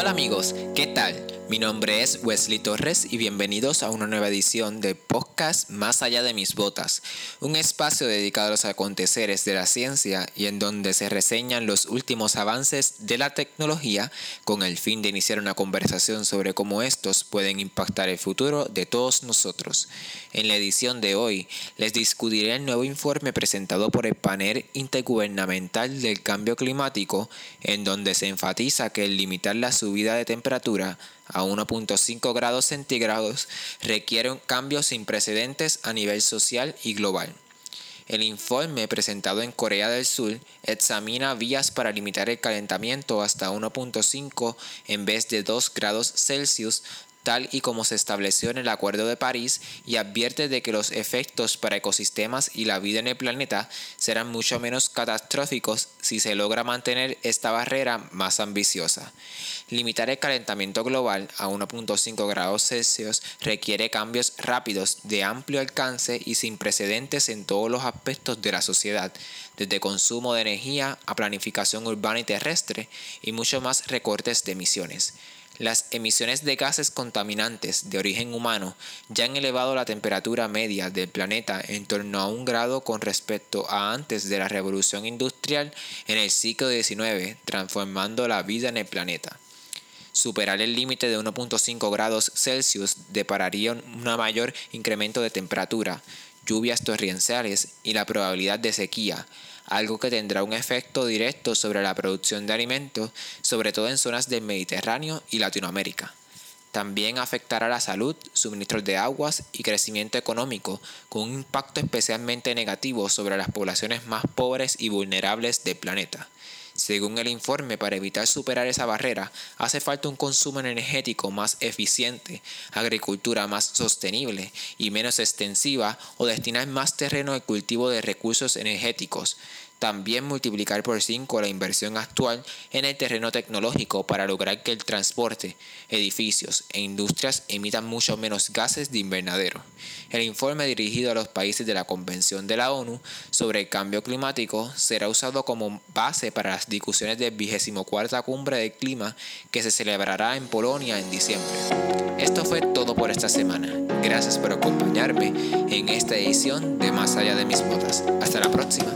Hola amigos, ¿qué tal? Mi nombre es Wesley Torres y bienvenidos a una nueva edición de podcast Más allá de mis botas, un espacio dedicado a los aconteceres de la ciencia y en donde se reseñan los últimos avances de la tecnología con el fin de iniciar una conversación sobre cómo estos pueden impactar el futuro de todos nosotros. En la edición de hoy les discutiré el nuevo informe presentado por el panel intergubernamental del cambio climático en donde se enfatiza que el limitar la subida de temperatura a 1.5 grados centígrados requiere cambios sin precedentes a nivel social y global. El informe presentado en Corea del Sur examina vías para limitar el calentamiento hasta 1.5 en vez de 2 grados Celsius tal y como se estableció en el Acuerdo de París y advierte de que los efectos para ecosistemas y la vida en el planeta serán mucho menos catastróficos si se logra mantener esta barrera más ambiciosa. Limitar el calentamiento global a 1.5 grados Celsius requiere cambios rápidos de amplio alcance y sin precedentes en todos los aspectos de la sociedad, desde consumo de energía a planificación urbana y terrestre y mucho más recortes de emisiones. Las emisiones de gases contaminantes de origen humano ya han elevado la temperatura media del planeta en torno a un grado con respecto a antes de la revolución industrial en el siglo XIX, transformando la vida en el planeta. Superar el límite de 1.5 grados Celsius depararía un mayor incremento de temperatura, lluvias torrenciales y la probabilidad de sequía, algo que tendrá un efecto directo sobre la producción de alimentos, sobre todo en zonas del Mediterráneo y Latinoamérica. También afectará la salud, suministros de aguas y crecimiento económico, con un impacto especialmente negativo sobre las poblaciones más pobres y vulnerables del planeta. Según el informe, para evitar superar esa barrera, hace falta un consumo energético más eficiente, agricultura más sostenible y menos extensiva o destinar más terreno al cultivo de recursos energéticos, también multiplicar por 5 la inversión actual en el terreno tecnológico para lograr que el transporte, edificios e industrias emitan mucho menos gases de invernadero. El informe dirigido a los países de la Convención de la ONU sobre el cambio climático será usado como base para las discusiones del 24 Cumbre del Clima que se celebrará en Polonia en diciembre. Esto fue todo por esta semana. Gracias por acompañarme en esta edición de Más allá de mis botas. Hasta la próxima.